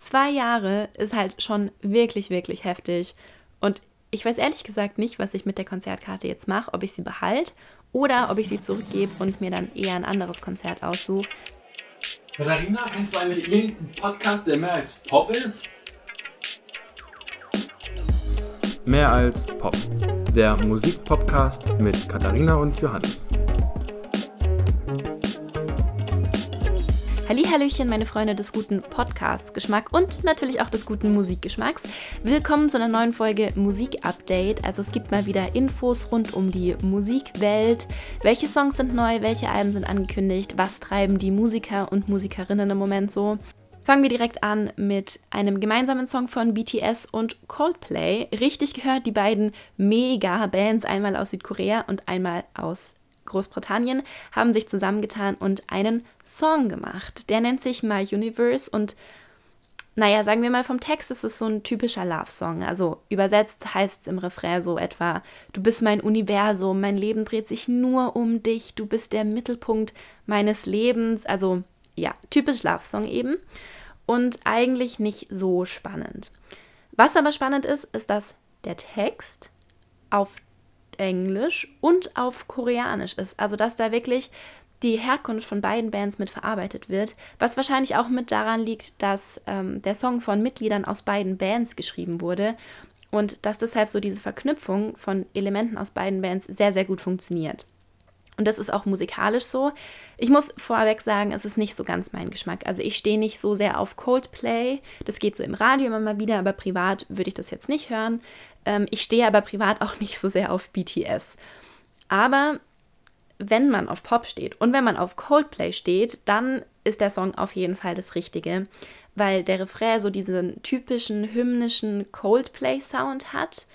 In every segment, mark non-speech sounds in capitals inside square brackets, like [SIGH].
Zwei Jahre ist halt schon wirklich, wirklich heftig. Und ich weiß ehrlich gesagt nicht, was ich mit der Konzertkarte jetzt mache, ob ich sie behalte oder ob ich sie zurückgebe und mir dann eher ein anderes Konzert aussuche. Katharina, kennst du eigentlich irgendeinen Podcast, der mehr als Pop ist? Mehr als Pop. Der Musikpodcast mit Katharina und Johannes. Hallöchen, meine Freunde des guten Podcast-Geschmack und natürlich auch des guten Musikgeschmacks. Willkommen zu einer neuen Folge Musik-Update. Also es gibt mal wieder Infos rund um die Musikwelt. Welche Songs sind neu, welche Alben sind angekündigt, was treiben die Musiker und Musikerinnen im Moment so. Fangen wir direkt an mit einem gemeinsamen Song von BTS und Coldplay. Richtig gehört, die beiden Mega-Bands, einmal aus Südkorea und einmal aus Großbritannien haben sich zusammengetan und einen Song gemacht. Der nennt sich My Universe und naja, sagen wir mal vom Text ist es so ein typischer Love-Song. Also übersetzt heißt es im Refrain so etwa, du bist mein Universum, mein Leben dreht sich nur um dich, du bist der Mittelpunkt meines Lebens. Also ja, typisch Love-Song eben. Und eigentlich nicht so spannend. Was aber spannend ist, ist, dass der Text auf Englisch und auf Koreanisch ist. Also dass da wirklich die Herkunft von beiden Bands mit verarbeitet wird, was wahrscheinlich auch mit daran liegt, dass ähm, der Song von Mitgliedern aus beiden Bands geschrieben wurde und dass deshalb so diese Verknüpfung von Elementen aus beiden Bands sehr, sehr gut funktioniert. Und das ist auch musikalisch so. Ich muss vorweg sagen, es ist nicht so ganz mein Geschmack. Also ich stehe nicht so sehr auf Coldplay. Das geht so im Radio immer mal wieder, aber privat würde ich das jetzt nicht hören. Ähm, ich stehe aber privat auch nicht so sehr auf BTS. Aber wenn man auf Pop steht und wenn man auf Coldplay steht, dann ist der Song auf jeden Fall das Richtige, weil der Refrain so diesen typischen hymnischen Coldplay-Sound hat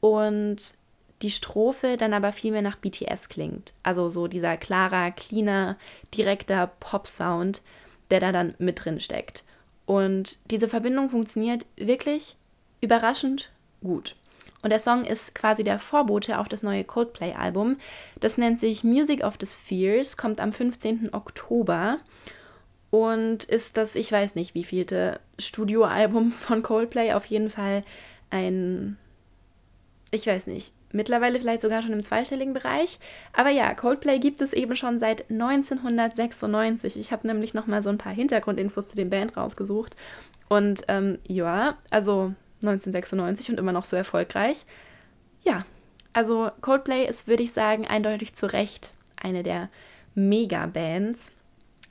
und die Strophe dann aber viel mehr nach BTS klingt. Also so dieser klarer, cleaner, direkter Pop-Sound, der da dann mit drin steckt. Und diese Verbindung funktioniert wirklich überraschend gut. Und der Song ist quasi der Vorbote auf das neue Coldplay-Album. Das nennt sich Music of the Spheres, kommt am 15. Oktober und ist das, ich weiß nicht, wie vielte Studioalbum von Coldplay. Auf jeden Fall ein, ich weiß nicht, mittlerweile vielleicht sogar schon im zweistelligen Bereich. Aber ja, Coldplay gibt es eben schon seit 1996. Ich habe nämlich noch mal so ein paar Hintergrundinfos zu den Band rausgesucht. Und ähm, ja, also 1996 und immer noch so erfolgreich. Ja, also Coldplay ist, würde ich sagen, eindeutig zu Recht eine der Mega-Bands.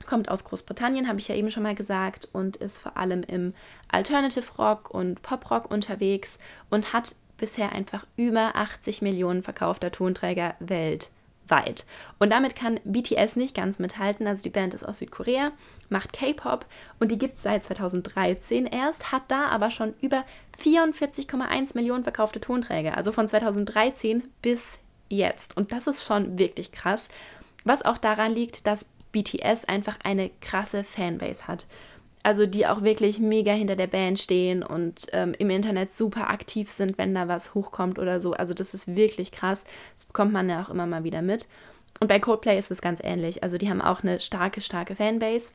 Kommt aus Großbritannien, habe ich ja eben schon mal gesagt, und ist vor allem im Alternative Rock und Pop Rock unterwegs und hat bisher einfach über 80 Millionen verkaufter Tonträger weltweit weit. Und damit kann BTS nicht ganz mithalten. Also die Band ist aus Südkorea, macht K-Pop und die gibt es seit 2013 erst, hat da aber schon über 44,1 Millionen verkaufte Tonträger. Also von 2013 bis jetzt. Und das ist schon wirklich krass. Was auch daran liegt, dass BTS einfach eine krasse Fanbase hat also die auch wirklich mega hinter der Band stehen und ähm, im Internet super aktiv sind, wenn da was hochkommt oder so. Also das ist wirklich krass. Das bekommt man ja auch immer mal wieder mit. Und bei Coldplay ist es ganz ähnlich. Also die haben auch eine starke, starke Fanbase.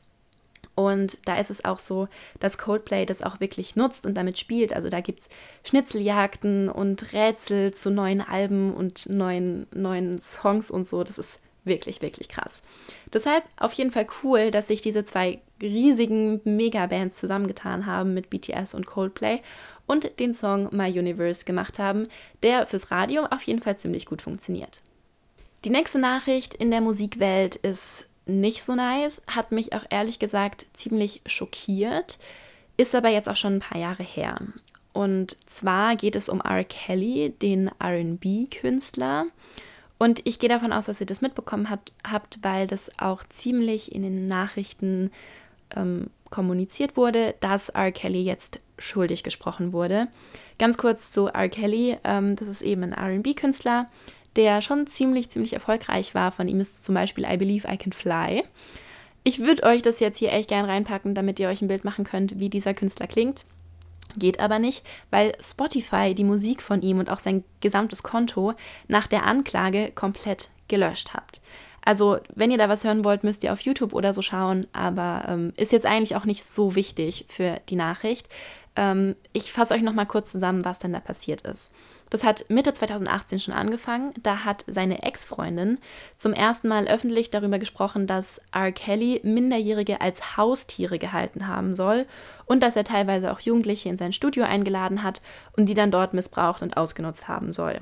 Und da ist es auch so, dass Coldplay das auch wirklich nutzt und damit spielt. Also da gibt es Schnitzeljagden und Rätsel zu neuen Alben und neuen, neuen Songs und so. Das ist wirklich, wirklich krass. Deshalb auf jeden Fall cool, dass sich diese zwei riesigen Megabands zusammengetan haben mit BTS und Coldplay und den Song My Universe gemacht haben, der fürs Radio auf jeden Fall ziemlich gut funktioniert. Die nächste Nachricht in der Musikwelt ist nicht so nice, hat mich auch ehrlich gesagt ziemlich schockiert, ist aber jetzt auch schon ein paar Jahre her. Und zwar geht es um R. Kelly, den RB-Künstler. Und ich gehe davon aus, dass ihr das mitbekommen hat, habt, weil das auch ziemlich in den Nachrichten ähm, kommuniziert wurde, dass R. Kelly jetzt schuldig gesprochen wurde. Ganz kurz zu R. Kelly, ähm, das ist eben ein RB-Künstler, der schon ziemlich, ziemlich erfolgreich war. Von ihm ist zum Beispiel I Believe I Can Fly. Ich würde euch das jetzt hier echt gern reinpacken, damit ihr euch ein Bild machen könnt, wie dieser Künstler klingt. Geht aber nicht, weil Spotify die Musik von ihm und auch sein gesamtes Konto nach der Anklage komplett gelöscht hat. Also, wenn ihr da was hören wollt, müsst ihr auf YouTube oder so schauen, aber ähm, ist jetzt eigentlich auch nicht so wichtig für die Nachricht. Ähm, ich fasse euch nochmal kurz zusammen, was denn da passiert ist. Das hat Mitte 2018 schon angefangen. Da hat seine Ex-Freundin zum ersten Mal öffentlich darüber gesprochen, dass R. Kelly Minderjährige als Haustiere gehalten haben soll und dass er teilweise auch Jugendliche in sein Studio eingeladen hat und die dann dort missbraucht und ausgenutzt haben soll.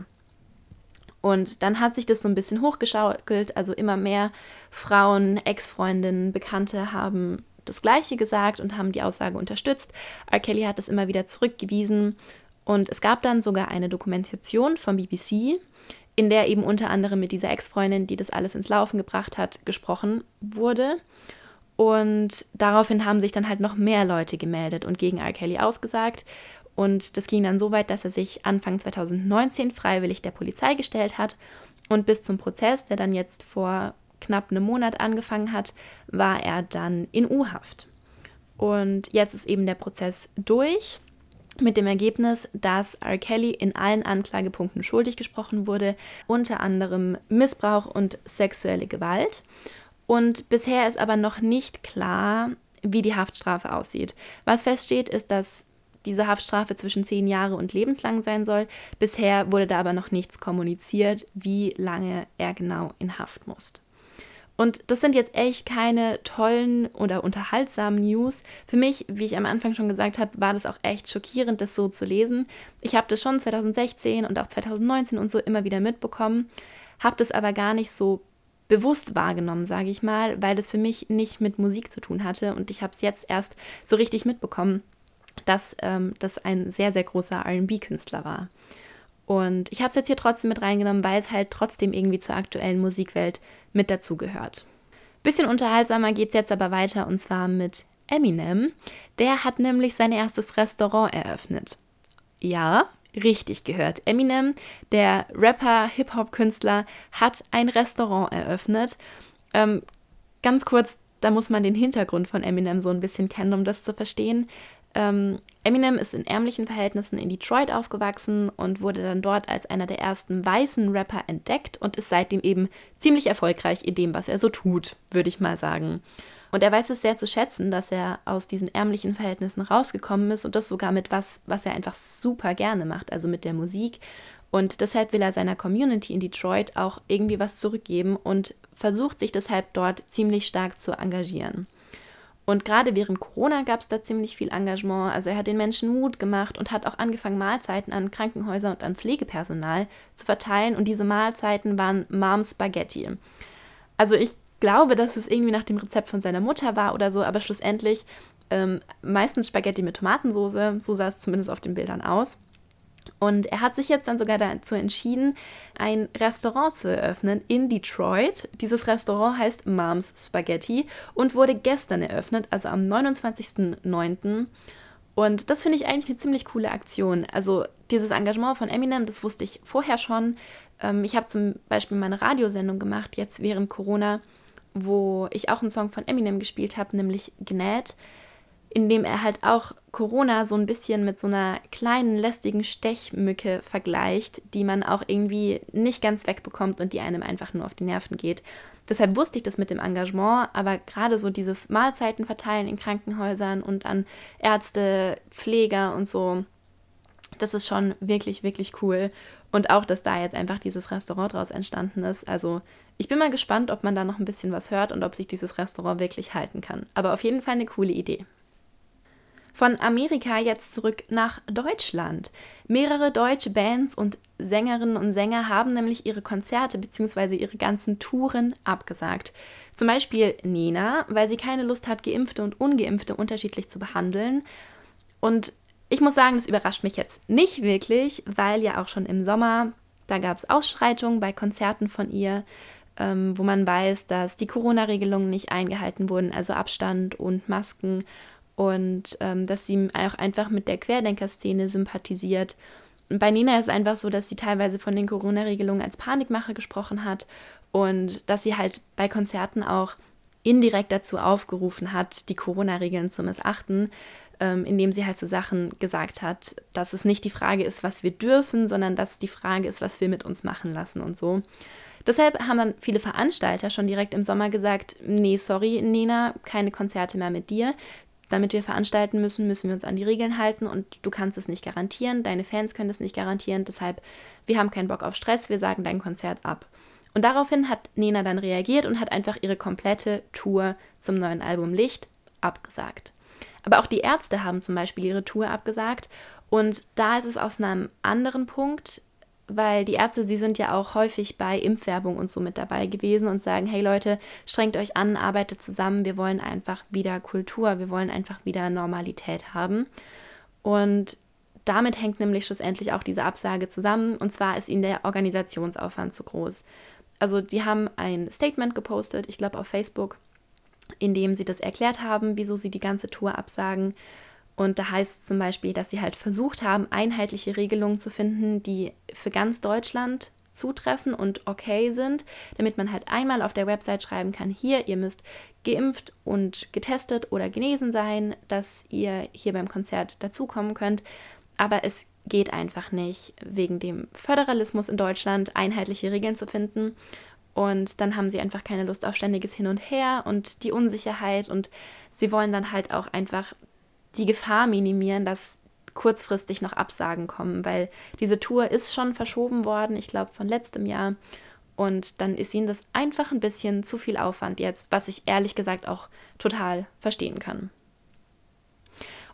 Und dann hat sich das so ein bisschen hochgeschaukelt, also immer mehr Frauen, Ex-Freundinnen, Bekannte haben das Gleiche gesagt und haben die Aussage unterstützt. R. Kelly hat das immer wieder zurückgewiesen und es gab dann sogar eine Dokumentation vom BBC, in der eben unter anderem mit dieser Ex-Freundin, die das alles ins Laufen gebracht hat, gesprochen wurde. Und daraufhin haben sich dann halt noch mehr Leute gemeldet und gegen R. Kelly ausgesagt. Und das ging dann so weit, dass er sich Anfang 2019 freiwillig der Polizei gestellt hat. Und bis zum Prozess, der dann jetzt vor knapp einem Monat angefangen hat, war er dann in U-Haft. Und jetzt ist eben der Prozess durch mit dem Ergebnis, dass R. Kelly in allen Anklagepunkten schuldig gesprochen wurde, unter anderem Missbrauch und sexuelle Gewalt. Und bisher ist aber noch nicht klar, wie die Haftstrafe aussieht. Was feststeht, ist, dass diese Haftstrafe zwischen zehn Jahre und lebenslang sein soll. Bisher wurde da aber noch nichts kommuniziert, wie lange er genau in Haft muss. Und das sind jetzt echt keine tollen oder unterhaltsamen News. Für mich, wie ich am Anfang schon gesagt habe, war das auch echt schockierend, das so zu lesen. Ich habe das schon 2016 und auch 2019 und so immer wieder mitbekommen, habe das aber gar nicht so bewusst wahrgenommen, sage ich mal, weil das für mich nicht mit Musik zu tun hatte und ich habe es jetzt erst so richtig mitbekommen, dass ähm, das ein sehr, sehr großer RB-Künstler war. Und ich habe es jetzt hier trotzdem mit reingenommen, weil es halt trotzdem irgendwie zur aktuellen Musikwelt mit dazugehört. Bisschen unterhaltsamer geht es jetzt aber weiter und zwar mit Eminem. Der hat nämlich sein erstes Restaurant eröffnet. Ja, richtig gehört. Eminem, der Rapper, Hip-Hop-Künstler, hat ein Restaurant eröffnet. Ähm, ganz kurz, da muss man den Hintergrund von Eminem so ein bisschen kennen, um das zu verstehen. Ähm, Eminem ist in ärmlichen Verhältnissen in Detroit aufgewachsen und wurde dann dort als einer der ersten weißen Rapper entdeckt und ist seitdem eben ziemlich erfolgreich in dem, was er so tut, würde ich mal sagen. Und er weiß es sehr zu schätzen, dass er aus diesen ärmlichen Verhältnissen rausgekommen ist und das sogar mit was, was er einfach super gerne macht, also mit der Musik. Und deshalb will er seiner Community in Detroit auch irgendwie was zurückgeben und versucht sich deshalb dort ziemlich stark zu engagieren. Und gerade während Corona gab es da ziemlich viel Engagement. Also er hat den Menschen Mut gemacht und hat auch angefangen, Mahlzeiten an Krankenhäuser und an Pflegepersonal zu verteilen. Und diese Mahlzeiten waren Mom Spaghetti. Also ich glaube, dass es irgendwie nach dem Rezept von seiner Mutter war oder so, aber schlussendlich ähm, meistens Spaghetti mit Tomatensauce. So sah es zumindest auf den Bildern aus. Und er hat sich jetzt dann sogar dazu entschieden, ein Restaurant zu eröffnen in Detroit. Dieses Restaurant heißt Moms Spaghetti und wurde gestern eröffnet, also am 29.09. Und das finde ich eigentlich eine ziemlich coole Aktion. Also dieses Engagement von Eminem, das wusste ich vorher schon. Ähm, ich habe zum Beispiel meine Radiosendung gemacht, jetzt während Corona, wo ich auch einen Song von Eminem gespielt habe, nämlich Gnad in dem er halt auch Corona so ein bisschen mit so einer kleinen lästigen Stechmücke vergleicht, die man auch irgendwie nicht ganz wegbekommt und die einem einfach nur auf die Nerven geht. Deshalb wusste ich das mit dem Engagement, aber gerade so dieses Mahlzeiten verteilen in Krankenhäusern und an Ärzte, Pfleger und so, das ist schon wirklich, wirklich cool. Und auch, dass da jetzt einfach dieses Restaurant draus entstanden ist. Also ich bin mal gespannt, ob man da noch ein bisschen was hört und ob sich dieses Restaurant wirklich halten kann. Aber auf jeden Fall eine coole Idee. Von Amerika jetzt zurück nach Deutschland. Mehrere deutsche Bands und Sängerinnen und Sänger haben nämlich ihre Konzerte bzw. ihre ganzen Touren abgesagt. Zum Beispiel Nena, weil sie keine Lust hat, Geimpfte und Ungeimpfte unterschiedlich zu behandeln. Und ich muss sagen, das überrascht mich jetzt nicht wirklich, weil ja auch schon im Sommer, da gab es Ausschreitungen bei Konzerten von ihr, ähm, wo man weiß, dass die Corona-Regelungen nicht eingehalten wurden, also Abstand und Masken und ähm, dass sie auch einfach mit der Querdenker-Szene sympathisiert. Und bei Nina ist es einfach so, dass sie teilweise von den Corona-Regelungen als Panikmache gesprochen hat und dass sie halt bei Konzerten auch indirekt dazu aufgerufen hat, die Corona-Regeln zu missachten, ähm, indem sie halt so Sachen gesagt hat, dass es nicht die Frage ist, was wir dürfen, sondern dass die Frage ist, was wir mit uns machen lassen und so. Deshalb haben dann viele Veranstalter schon direkt im Sommer gesagt, nee, sorry, Nena, keine Konzerte mehr mit dir. Damit wir veranstalten müssen, müssen wir uns an die Regeln halten und du kannst es nicht garantieren, deine Fans können es nicht garantieren, deshalb, wir haben keinen Bock auf Stress, wir sagen dein Konzert ab. Und daraufhin hat Nena dann reagiert und hat einfach ihre komplette Tour zum neuen Album Licht abgesagt. Aber auch die Ärzte haben zum Beispiel ihre Tour abgesagt und da ist es aus einem anderen Punkt weil die Ärzte, sie sind ja auch häufig bei Impfwerbung und so mit dabei gewesen und sagen, hey Leute, strengt euch an, arbeitet zusammen, wir wollen einfach wieder Kultur, wir wollen einfach wieder Normalität haben. Und damit hängt nämlich schlussendlich auch diese Absage zusammen, und zwar ist ihnen der Organisationsaufwand zu groß. Also die haben ein Statement gepostet, ich glaube auf Facebook, in dem sie das erklärt haben, wieso sie die ganze Tour absagen und da heißt es zum Beispiel, dass sie halt versucht haben, einheitliche Regelungen zu finden, die für ganz Deutschland zutreffen und okay sind, damit man halt einmal auf der Website schreiben kann, hier, ihr müsst geimpft und getestet oder genesen sein, dass ihr hier beim Konzert dazukommen könnt. Aber es geht einfach nicht, wegen dem Föderalismus in Deutschland einheitliche Regeln zu finden. Und dann haben sie einfach keine Lust auf ständiges Hin und Her und die Unsicherheit und sie wollen dann halt auch einfach die Gefahr minimieren, dass kurzfristig noch Absagen kommen, weil diese Tour ist schon verschoben worden, ich glaube von letztem Jahr. Und dann ist ihnen das einfach ein bisschen zu viel Aufwand jetzt, was ich ehrlich gesagt auch total verstehen kann.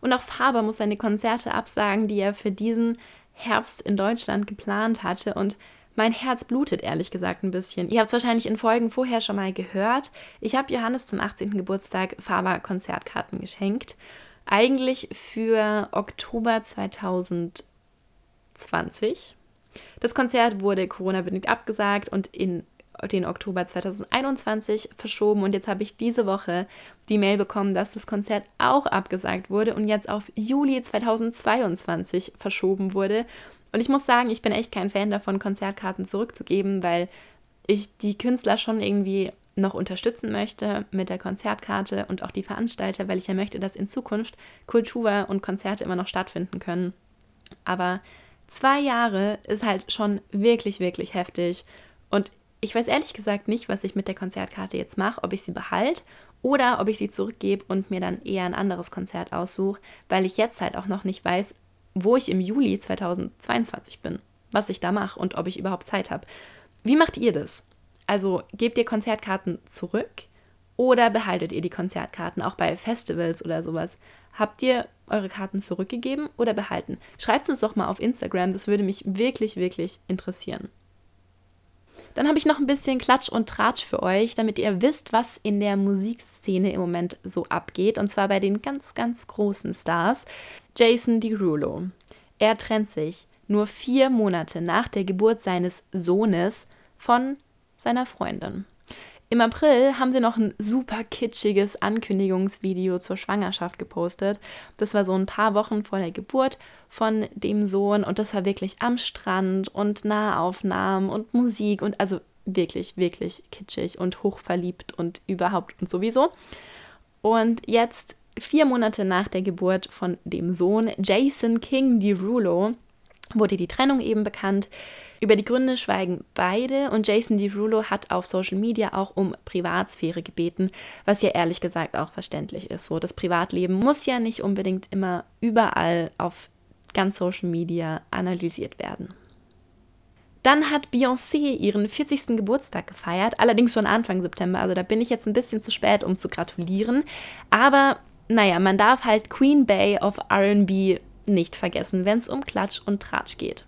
Und auch Faber muss seine Konzerte absagen, die er für diesen Herbst in Deutschland geplant hatte. Und mein Herz blutet ehrlich gesagt ein bisschen. Ihr habt es wahrscheinlich in Folgen vorher schon mal gehört. Ich habe Johannes zum 18. Geburtstag Faber Konzertkarten geschenkt eigentlich für Oktober 2020. Das Konzert wurde Corona-bedingt abgesagt und in den Oktober 2021 verschoben und jetzt habe ich diese Woche die Mail bekommen, dass das Konzert auch abgesagt wurde und jetzt auf Juli 2022 verschoben wurde. Und ich muss sagen, ich bin echt kein Fan davon, Konzertkarten zurückzugeben, weil ich die Künstler schon irgendwie noch unterstützen möchte mit der Konzertkarte und auch die Veranstalter, weil ich ja möchte, dass in Zukunft Kultur und Konzerte immer noch stattfinden können. Aber zwei Jahre ist halt schon wirklich, wirklich heftig. Und ich weiß ehrlich gesagt nicht, was ich mit der Konzertkarte jetzt mache, ob ich sie behalte oder ob ich sie zurückgebe und mir dann eher ein anderes Konzert aussuche, weil ich jetzt halt auch noch nicht weiß, wo ich im Juli 2022 bin, was ich da mache und ob ich überhaupt Zeit habe. Wie macht ihr das? Also gebt ihr Konzertkarten zurück oder behaltet ihr die Konzertkarten auch bei Festivals oder sowas? Habt ihr eure Karten zurückgegeben oder behalten? Schreibt uns doch mal auf Instagram, das würde mich wirklich, wirklich interessieren. Dann habe ich noch ein bisschen Klatsch und Tratsch für euch, damit ihr wisst, was in der Musikszene im Moment so abgeht. Und zwar bei den ganz, ganz großen Stars. Jason Derulo. Er trennt sich nur vier Monate nach der Geburt seines Sohnes von seiner Freundin. Im April haben sie noch ein super kitschiges Ankündigungsvideo zur Schwangerschaft gepostet. Das war so ein paar Wochen vor der Geburt von dem Sohn und das war wirklich am Strand und Nahaufnahmen und Musik und also wirklich, wirklich kitschig und hochverliebt und überhaupt und sowieso. Und jetzt, vier Monate nach der Geburt von dem Sohn Jason King Derulo, wurde die Trennung eben bekannt. Über die Gründe schweigen beide und Jason Derulo hat auf Social Media auch um Privatsphäre gebeten, was ja ehrlich gesagt auch verständlich ist. So, das Privatleben muss ja nicht unbedingt immer überall auf ganz Social Media analysiert werden. Dann hat Beyoncé ihren 40. Geburtstag gefeiert, allerdings schon Anfang September, also da bin ich jetzt ein bisschen zu spät, um zu gratulieren. Aber naja, man darf halt Queen Bay of RB nicht vergessen, wenn es um Klatsch und Tratsch geht.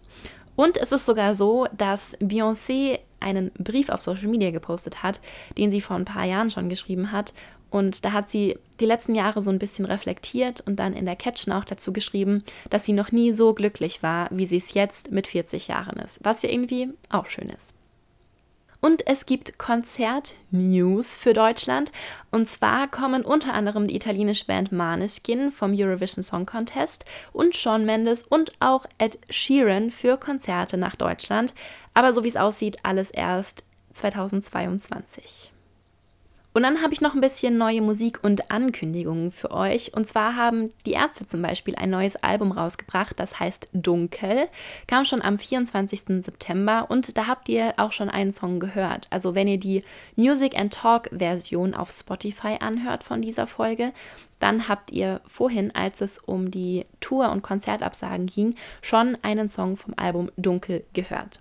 Und es ist sogar so, dass Beyoncé einen Brief auf Social Media gepostet hat, den sie vor ein paar Jahren schon geschrieben hat. Und da hat sie die letzten Jahre so ein bisschen reflektiert und dann in der Caption auch dazu geschrieben, dass sie noch nie so glücklich war, wie sie es jetzt mit 40 Jahren ist. Was ja irgendwie auch schön ist. Und es gibt Konzert-News für Deutschland. Und zwar kommen unter anderem die italienische Band Maneskin vom Eurovision Song Contest und Shawn Mendes und auch Ed Sheeran für Konzerte nach Deutschland. Aber so wie es aussieht, alles erst 2022. Und dann habe ich noch ein bisschen neue Musik und Ankündigungen für euch. Und zwar haben die Ärzte zum Beispiel ein neues Album rausgebracht, das heißt Dunkel. Kam schon am 24. September und da habt ihr auch schon einen Song gehört. Also wenn ihr die Music and Talk Version auf Spotify anhört von dieser Folge, dann habt ihr vorhin, als es um die Tour- und Konzertabsagen ging, schon einen Song vom Album Dunkel gehört.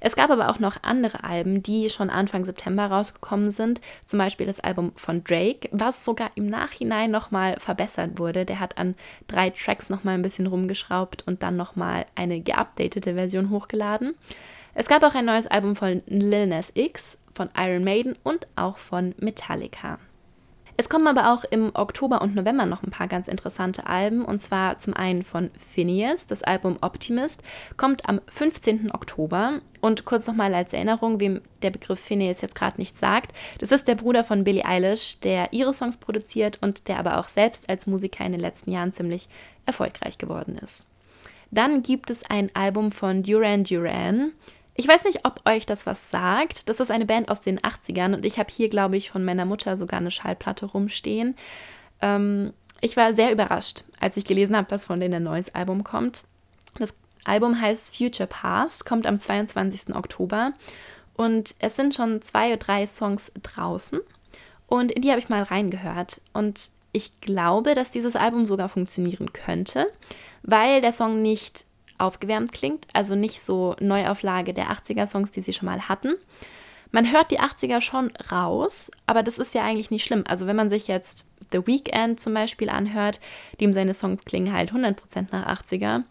Es gab aber auch noch andere Alben, die schon Anfang September rausgekommen sind. Zum Beispiel das Album von Drake, was sogar im Nachhinein nochmal verbessert wurde. Der hat an drei Tracks nochmal ein bisschen rumgeschraubt und dann nochmal eine geupdatete Version hochgeladen. Es gab auch ein neues Album von Lil Nas X, von Iron Maiden und auch von Metallica. Es kommen aber auch im Oktober und November noch ein paar ganz interessante Alben. Und zwar zum einen von Phineas, das Album Optimist, kommt am 15. Oktober. Und kurz nochmal als Erinnerung, wem der Begriff Phineas jetzt gerade nicht sagt. Das ist der Bruder von Billie Eilish, der ihre Songs produziert und der aber auch selbst als Musiker in den letzten Jahren ziemlich erfolgreich geworden ist. Dann gibt es ein Album von Duran Duran. Ich weiß nicht, ob euch das was sagt. Das ist eine Band aus den 80ern und ich habe hier, glaube ich, von meiner Mutter sogar eine Schallplatte rumstehen. Ähm, ich war sehr überrascht, als ich gelesen habe, dass von denen ein neues Album kommt. Das Album heißt Future Past, kommt am 22. Oktober und es sind schon zwei oder drei Songs draußen und in die habe ich mal reingehört und ich glaube, dass dieses Album sogar funktionieren könnte, weil der Song nicht aufgewärmt klingt, also nicht so Neuauflage der 80er-Songs, die sie schon mal hatten. Man hört die 80er schon raus, aber das ist ja eigentlich nicht schlimm. Also wenn man sich jetzt The Weeknd zum Beispiel anhört, dem seine Songs klingen halt 100% nach 80er.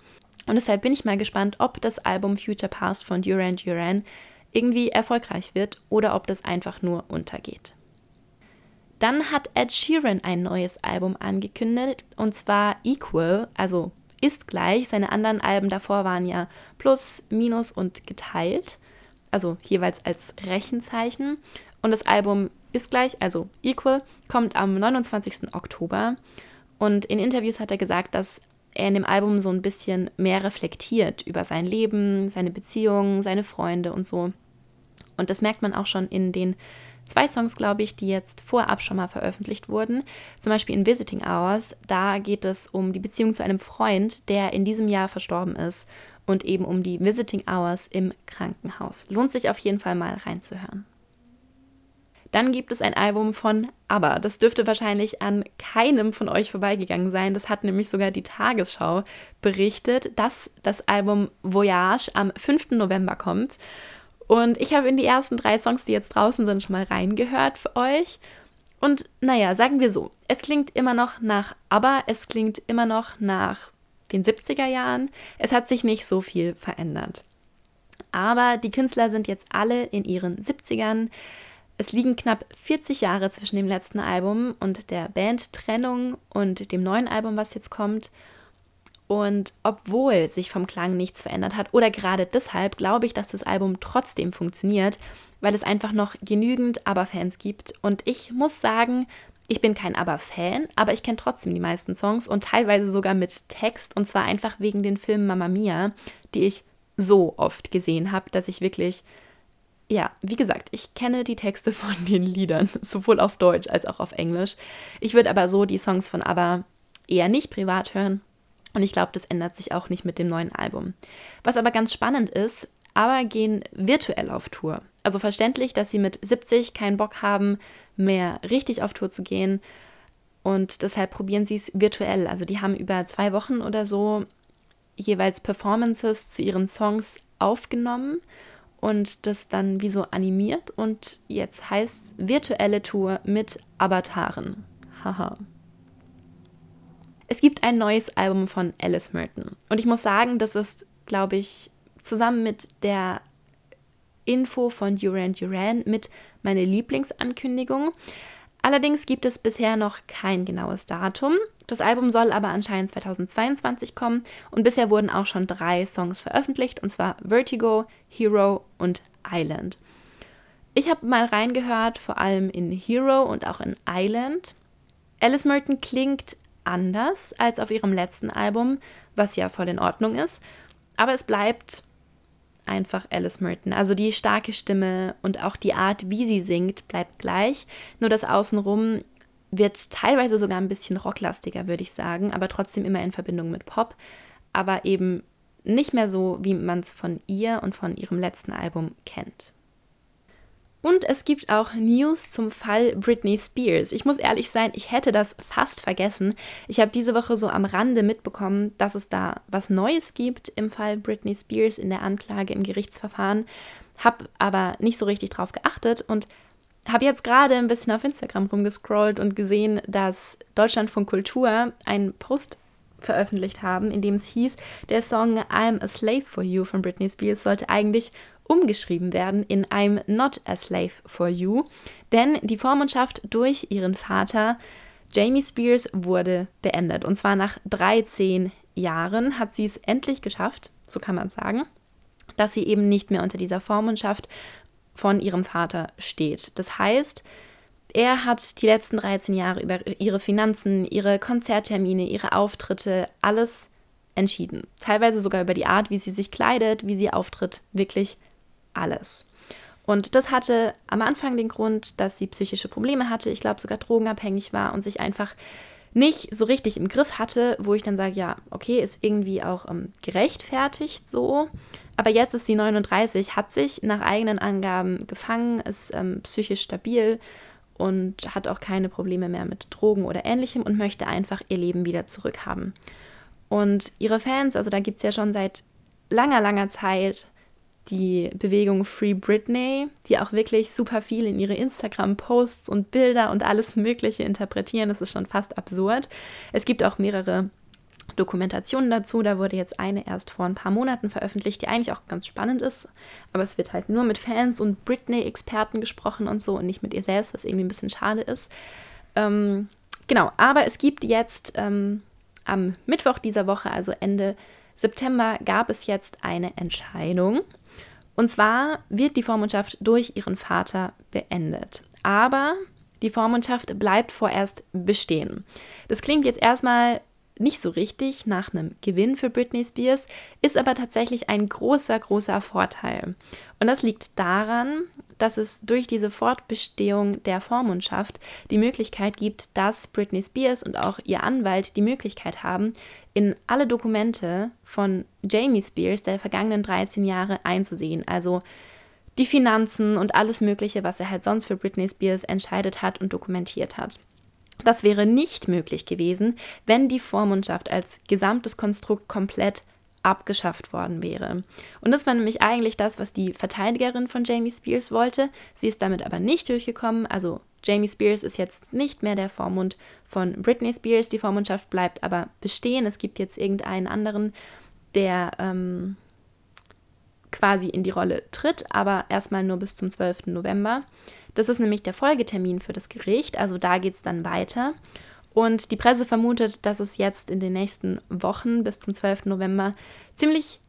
Und deshalb bin ich mal gespannt, ob das Album Future Past von Duran Duran irgendwie erfolgreich wird oder ob das einfach nur untergeht. Dann hat Ed Sheeran ein neues Album angekündigt und zwar Equal, also ist gleich. Seine anderen Alben davor waren ja plus, minus und geteilt, also jeweils als Rechenzeichen. Und das Album ist gleich, also Equal, kommt am 29. Oktober. Und in Interviews hat er gesagt, dass er in dem Album so ein bisschen mehr reflektiert über sein Leben, seine Beziehungen, seine Freunde und so. Und das merkt man auch schon in den zwei Songs, glaube ich, die jetzt vorab schon mal veröffentlicht wurden. Zum Beispiel in Visiting Hours. Da geht es um die Beziehung zu einem Freund, der in diesem Jahr verstorben ist. Und eben um die Visiting Hours im Krankenhaus. Lohnt sich auf jeden Fall mal reinzuhören. Dann gibt es ein Album von ABBA. Das dürfte wahrscheinlich an keinem von euch vorbeigegangen sein. Das hat nämlich sogar die Tagesschau berichtet, dass das Album Voyage am 5. November kommt. Und ich habe in die ersten drei Songs, die jetzt draußen sind, schon mal reingehört für euch. Und naja, sagen wir so, es klingt immer noch nach aber es klingt immer noch nach den 70er Jahren. Es hat sich nicht so viel verändert. Aber die Künstler sind jetzt alle in ihren 70ern. Es liegen knapp 40 Jahre zwischen dem letzten Album und der Bandtrennung und dem neuen Album, was jetzt kommt. Und obwohl sich vom Klang nichts verändert hat, oder gerade deshalb, glaube ich, dass das Album trotzdem funktioniert, weil es einfach noch genügend ABBA-Fans gibt. Und ich muss sagen, ich bin kein ABBA-Fan, aber ich kenne trotzdem die meisten Songs und teilweise sogar mit Text. Und zwar einfach wegen den Filmen Mamma Mia, die ich so oft gesehen habe, dass ich wirklich, ja, wie gesagt, ich kenne die Texte [LAUGHS] von den Liedern, sowohl auf Deutsch als auch auf Englisch. Ich würde aber so die Songs von ABBA eher nicht privat hören, und ich glaube, das ändert sich auch nicht mit dem neuen Album. Was aber ganz spannend ist, aber gehen virtuell auf Tour. Also verständlich, dass sie mit 70 keinen Bock haben, mehr richtig auf Tour zu gehen. Und deshalb probieren sie es virtuell. Also die haben über zwei Wochen oder so jeweils Performances zu ihren Songs aufgenommen und das dann wie so animiert. Und jetzt heißt virtuelle Tour mit Avataren. Haha. Es gibt ein neues Album von Alice Merton. Und ich muss sagen, das ist, glaube ich, zusammen mit der Info von Duran Duran mit meine Lieblingsankündigung. Allerdings gibt es bisher noch kein genaues Datum. Das Album soll aber anscheinend 2022 kommen und bisher wurden auch schon drei Songs veröffentlicht, und zwar Vertigo, Hero und Island. Ich habe mal reingehört, vor allem in Hero und auch in Island. Alice Merton klingt anders als auf ihrem letzten Album, was ja voll in Ordnung ist. Aber es bleibt einfach Alice Merton. Also die starke Stimme und auch die Art, wie sie singt, bleibt gleich. Nur das Außenrum wird teilweise sogar ein bisschen rocklastiger, würde ich sagen, aber trotzdem immer in Verbindung mit Pop. Aber eben nicht mehr so, wie man es von ihr und von ihrem letzten Album kennt. Und es gibt auch News zum Fall Britney Spears. Ich muss ehrlich sein, ich hätte das fast vergessen. Ich habe diese Woche so am Rande mitbekommen, dass es da was Neues gibt im Fall Britney Spears in der Anklage im Gerichtsverfahren. Habe aber nicht so richtig drauf geachtet und habe jetzt gerade ein bisschen auf Instagram rumgescrollt und gesehen, dass Deutschlandfunk Kultur einen Post veröffentlicht haben, in dem es hieß, der Song I'm a Slave for You von Britney Spears sollte eigentlich umgeschrieben werden in I'm not a slave for you, denn die Vormundschaft durch ihren Vater Jamie Spears wurde beendet. Und zwar nach 13 Jahren hat sie es endlich geschafft, so kann man sagen, dass sie eben nicht mehr unter dieser Vormundschaft von ihrem Vater steht. Das heißt, er hat die letzten 13 Jahre über ihre Finanzen, ihre Konzerttermine, ihre Auftritte, alles entschieden. Teilweise sogar über die Art, wie sie sich kleidet, wie sie auftritt, wirklich alles. Und das hatte am Anfang den Grund, dass sie psychische Probleme hatte, ich glaube sogar drogenabhängig war und sich einfach nicht so richtig im Griff hatte, wo ich dann sage, ja, okay, ist irgendwie auch ähm, gerechtfertigt so. Aber jetzt ist sie 39, hat sich nach eigenen Angaben gefangen, ist ähm, psychisch stabil und hat auch keine Probleme mehr mit Drogen oder ähnlichem und möchte einfach ihr Leben wieder zurückhaben. Und ihre Fans, also da gibt es ja schon seit langer, langer Zeit die Bewegung Free Britney, die auch wirklich super viel in ihre Instagram-Posts und Bilder und alles Mögliche interpretieren. Das ist schon fast absurd. Es gibt auch mehrere Dokumentationen dazu. Da wurde jetzt eine erst vor ein paar Monaten veröffentlicht, die eigentlich auch ganz spannend ist. Aber es wird halt nur mit Fans und Britney-Experten gesprochen und so und nicht mit ihr selbst, was irgendwie ein bisschen schade ist. Ähm, genau, aber es gibt jetzt ähm, am Mittwoch dieser Woche, also Ende September, gab es jetzt eine Entscheidung. Und zwar wird die Vormundschaft durch ihren Vater beendet. Aber die Vormundschaft bleibt vorerst bestehen. Das klingt jetzt erstmal nicht so richtig nach einem Gewinn für Britney Spears, ist aber tatsächlich ein großer, großer Vorteil. Und das liegt daran, dass es durch diese Fortbestehung der Vormundschaft die Möglichkeit gibt, dass Britney Spears und auch ihr Anwalt die Möglichkeit haben, in alle Dokumente von Jamie Spears der vergangenen 13 Jahre einzusehen. Also die Finanzen und alles Mögliche, was er halt sonst für Britney Spears entscheidet hat und dokumentiert hat. Das wäre nicht möglich gewesen, wenn die Vormundschaft als gesamtes Konstrukt komplett abgeschafft worden wäre. Und das war nämlich eigentlich das, was die Verteidigerin von Jamie Spears wollte. Sie ist damit aber nicht durchgekommen. Also Jamie Spears ist jetzt nicht mehr der Vormund von Britney Spears. Die Vormundschaft bleibt aber bestehen. Es gibt jetzt irgendeinen anderen, der ähm, quasi in die Rolle tritt, aber erstmal nur bis zum 12. November. Das ist nämlich der Folgetermin für das Gericht, also da geht es dann weiter. Und die Presse vermutet, dass es jetzt in den nächsten Wochen bis zum 12. November ziemlich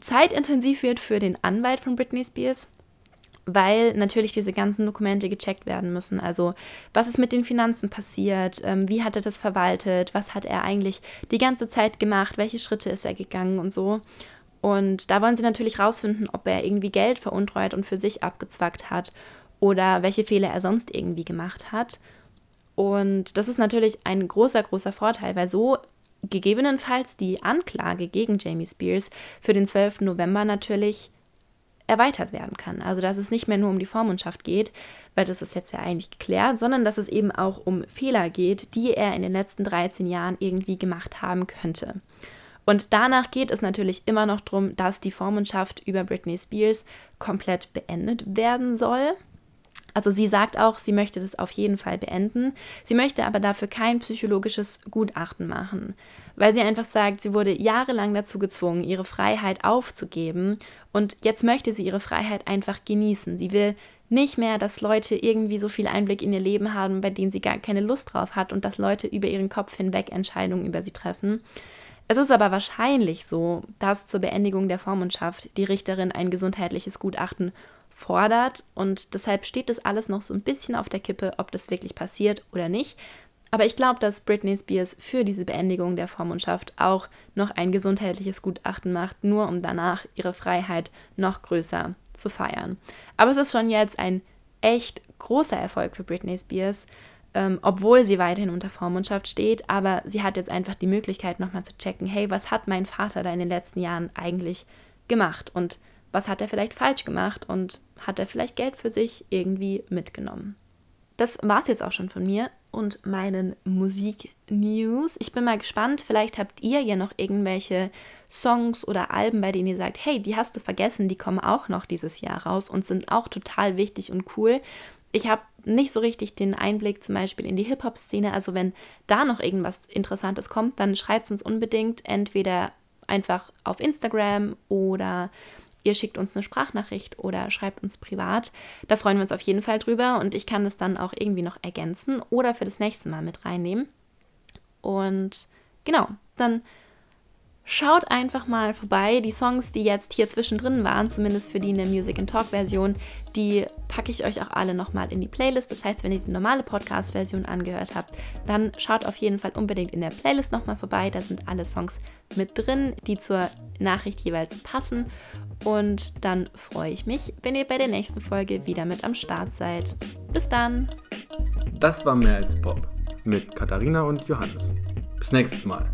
zeitintensiv wird für den Anwalt von Britney Spears, weil natürlich diese ganzen Dokumente gecheckt werden müssen. Also was ist mit den Finanzen passiert, ähm, wie hat er das verwaltet, was hat er eigentlich die ganze Zeit gemacht, welche Schritte ist er gegangen und so. Und da wollen sie natürlich rausfinden, ob er irgendwie Geld veruntreut und für sich abgezwackt hat oder welche Fehler er sonst irgendwie gemacht hat. Und das ist natürlich ein großer, großer Vorteil, weil so gegebenenfalls die Anklage gegen Jamie Spears für den 12. November natürlich erweitert werden kann. Also dass es nicht mehr nur um die Vormundschaft geht, weil das ist jetzt ja eigentlich geklärt, sondern dass es eben auch um Fehler geht, die er in den letzten 13 Jahren irgendwie gemacht haben könnte. Und danach geht es natürlich immer noch darum, dass die Vormundschaft über Britney Spears komplett beendet werden soll. Also sie sagt auch, sie möchte das auf jeden Fall beenden. Sie möchte aber dafür kein psychologisches Gutachten machen, weil sie einfach sagt, sie wurde jahrelang dazu gezwungen, ihre Freiheit aufzugeben und jetzt möchte sie ihre Freiheit einfach genießen. Sie will nicht mehr, dass Leute irgendwie so viel Einblick in ihr Leben haben, bei denen sie gar keine Lust drauf hat und dass Leute über ihren Kopf hinweg Entscheidungen über sie treffen. Es ist aber wahrscheinlich so, dass zur Beendigung der Vormundschaft die Richterin ein gesundheitliches Gutachten fordert und deshalb steht das alles noch so ein bisschen auf der Kippe, ob das wirklich passiert oder nicht. Aber ich glaube, dass Britney Spears für diese Beendigung der Vormundschaft auch noch ein gesundheitliches Gutachten macht, nur um danach ihre Freiheit noch größer zu feiern. Aber es ist schon jetzt ein echt großer Erfolg für Britney Spears, ähm, obwohl sie weiterhin unter Vormundschaft steht. Aber sie hat jetzt einfach die Möglichkeit, nochmal zu checken, hey, was hat mein Vater da in den letzten Jahren eigentlich gemacht und was hat er vielleicht falsch gemacht und hat er vielleicht Geld für sich irgendwie mitgenommen. Das war es jetzt auch schon von mir und meinen Musik-News. Ich bin mal gespannt, vielleicht habt ihr ja noch irgendwelche Songs oder Alben, bei denen ihr sagt, hey, die hast du vergessen, die kommen auch noch dieses Jahr raus und sind auch total wichtig und cool. Ich habe nicht so richtig den Einblick zum Beispiel in die Hip-Hop-Szene. Also wenn da noch irgendwas Interessantes kommt, dann schreibt es uns unbedingt entweder einfach auf Instagram oder ihr schickt uns eine Sprachnachricht oder schreibt uns privat. Da freuen wir uns auf jeden Fall drüber und ich kann das dann auch irgendwie noch ergänzen oder für das nächste Mal mit reinnehmen. Und genau, dann Schaut einfach mal vorbei. Die Songs, die jetzt hier zwischendrin waren, zumindest für die in der Music and Talk Version, die packe ich euch auch alle nochmal in die Playlist. Das heißt, wenn ihr die normale Podcast-Version angehört habt, dann schaut auf jeden Fall unbedingt in der Playlist nochmal vorbei. Da sind alle Songs mit drin, die zur Nachricht jeweils passen. Und dann freue ich mich, wenn ihr bei der nächsten Folge wieder mit am Start seid. Bis dann! Das war mehr als Pop mit Katharina und Johannes. Bis nächstes Mal.